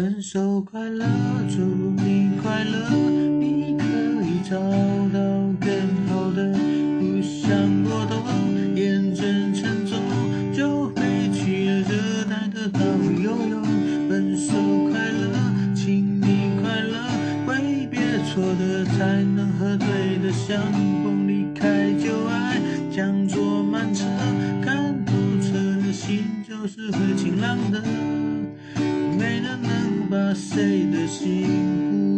分手快乐，祝你快乐，你可以找到更好的。不想过多，眼睁睁走，就飞去了热带的岛屿游泳。分手快乐，请你快乐，挥别错的，才能和对的相逢。离开旧爱，将坐慢车，看透彻的心就是会晴朗的。passei das cinco.